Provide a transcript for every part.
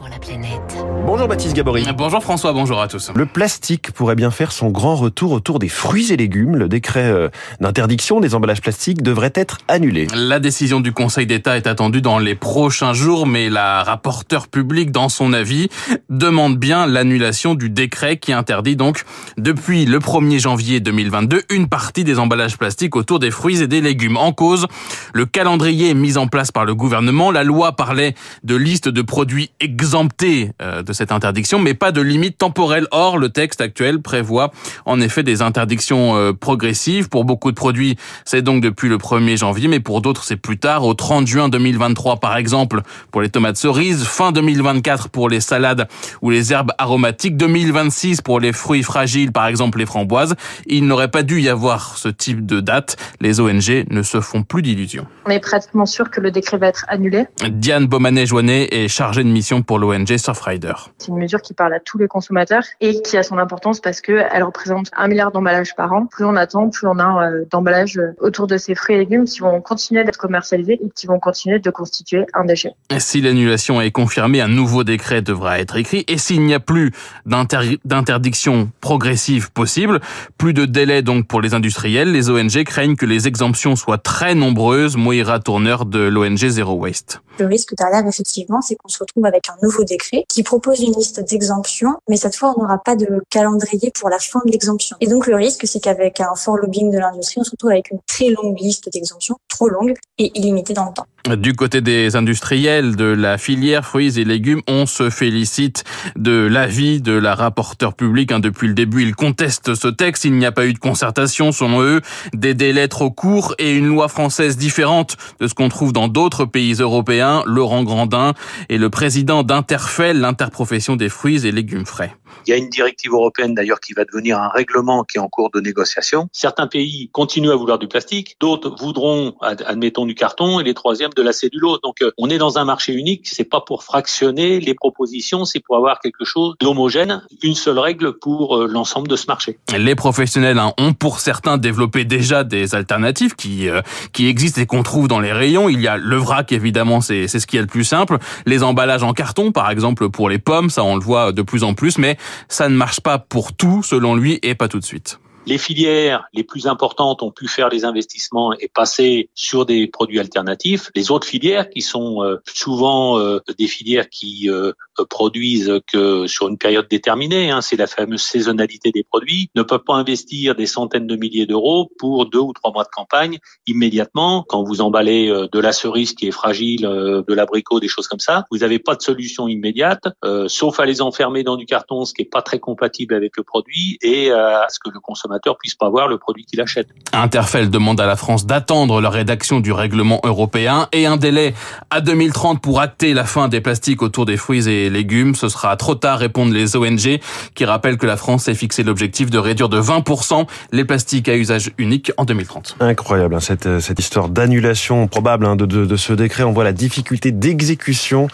pour la planète. Bonjour Baptiste Gabory. Bonjour François, bonjour à tous. Le plastique pourrait bien faire son grand retour autour des fruits et légumes. Le décret euh, d'interdiction des emballages plastiques devrait être annulé. La décision du Conseil d'État est attendue dans les prochains jours, mais la rapporteure publique, dans son avis, demande bien l'annulation du décret qui interdit donc, depuis le 1er janvier 2022, une partie des emballages plastiques autour des fruits et des légumes. En cause, le calendrier mis en place par le gouvernement. La loi parlait de liste de produits exemptés euh, de cette interdiction, mais pas de limite temporelle. Or, le texte actuel prévoit en effet des interdictions euh, progressives. Pour beaucoup de produits, c'est donc depuis le 1er janvier, mais pour d'autres, c'est plus tard, au 30 juin 2023 par exemple, pour les tomates cerises, fin 2024 pour les salades ou les herbes aromatiques, 2026 pour les fruits fragiles, par exemple les framboises. Il n'aurait pas dû y avoir ce type de date. Les ONG ne se font plus d'illusions. On est pratiquement sûr que le décret va être annulé. Diane Beaumanet-Joannet est chargée de mission pour l'ONG Surfrider. C'est une mesure qui parle à tous les consommateurs et qui a son importance parce qu'elle représente un milliard d'emballages par an. Plus on attend, plus on a euh, d'emballages autour de ces fruits et légumes qui vont continuer d'être commercialisés et qui vont continuer de constituer un déchet. Si l'annulation est confirmée, un nouveau décret devra être écrit. Et s'il n'y a plus d'interdiction progressive possible, plus de délai donc pour les industriels, les ONG craignent que les exemptions soient très nombreuses. Moira Tourneur de l'ONG Zero Waste. Le risque derrière, effectivement, c'est qu'on se retrouve avec un nouveau décret qui propose une liste d'exemptions, mais cette fois, on n'aura pas de calendrier pour la fin de l'exemption. Et donc, le risque, c'est qu'avec un fort lobbying de l'industrie, on se retrouve avec une très longue liste d'exemptions, trop longue et illimitée dans le temps. Du côté des industriels de la filière fruits et légumes, on se félicite de l'avis de la rapporteure publique. Hein, depuis le début, ils contestent ce texte. Il n'y a pas eu de concertation, selon eux, des délais trop courts et une loi française différente de ce qu'on trouve dans d'autres pays européens. Laurent Grandin est le président d'Interfel, l'interprofession des fruits et légumes frais. Il y a une directive européenne d'ailleurs qui va devenir un règlement qui est en cours de négociation. Certains pays continuent à vouloir du plastique, d'autres voudront, admettons, du carton, et les troisièmes de la cellulose. Donc, euh, on est dans un marché unique. C'est pas pour fractionner les propositions, c'est pour avoir quelque chose d'homogène, une seule règle pour euh, l'ensemble de ce marché. Les professionnels hein, ont pour certains développé déjà des alternatives qui euh, qui existent et qu'on trouve dans les rayons. Il y a le vrac évidemment, c'est c'est ce qui est le plus simple. Les emballages en carton, par exemple pour les pommes, ça on le voit de plus en plus, mais ça ne marche pas pour tout selon lui et pas tout de suite. Les filières les plus importantes ont pu faire des investissements et passer sur des produits alternatifs. Les autres filières, qui sont euh, souvent euh, des filières qui euh, produisent que sur une période déterminée, hein, c'est la fameuse saisonnalité des produits, ne peuvent pas investir des centaines de milliers d'euros pour deux ou trois mois de campagne immédiatement. Quand vous emballez de la cerise qui est fragile, de l'abricot, des choses comme ça, vous n'avez pas de solution immédiate, sauf à les enfermer dans du carton, ce qui est pas très compatible avec le produit, et à ce que le consommateur puisse pas voir le produit qu'il achète. Interfel demande à la France d'attendre la rédaction du règlement européen et un délai à 2030 pour acter la fin des plastiques autour des fruits et légumes. Ce sera trop tard, répondent les ONG, qui rappellent que la France s'est fixé l'objectif de réduire de 20% les plastiques à usage unique en 2030. Incroyable, hein, cette, cette histoire d'annulation probable hein, de, de, de, ce décret. On voit la difficulté d'exécution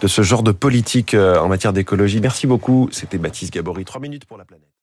de ce genre de politique euh, en matière d'écologie. Merci beaucoup. C'était Baptiste Gabory. Trois minutes pour la planète.